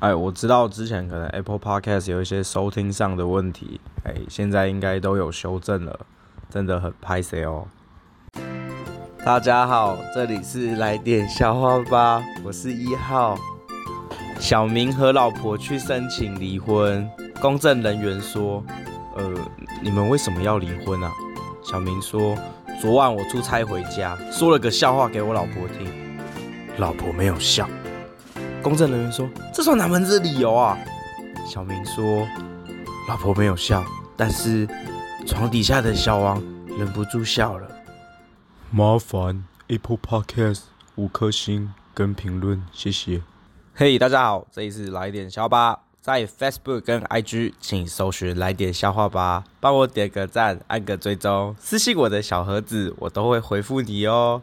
哎，我知道之前可能 Apple Podcast 有一些收听上的问题，哎，现在应该都有修正了，真的很拍谢哦。大家好，这里是来点笑话吧，我是一号。小明和老婆去申请离婚，公证人员说：“呃，你们为什么要离婚啊？”小明说：“昨晚我出差回家，说了个笑话给我老婆听，老婆没有笑。”公证人员说：“这算哪门子理由啊？”小明说：“老婆没有笑，但是床底下的小王忍不住笑了。”麻烦 Apple Podcast 五颗星跟评论，谢谢。嘿，hey, 大家好，这里是来点笑吧，在 Facebook 跟 IG 请搜寻来点笑话吧，帮我点个赞，按个追踪，私信我的小盒子，我都会回复你哦。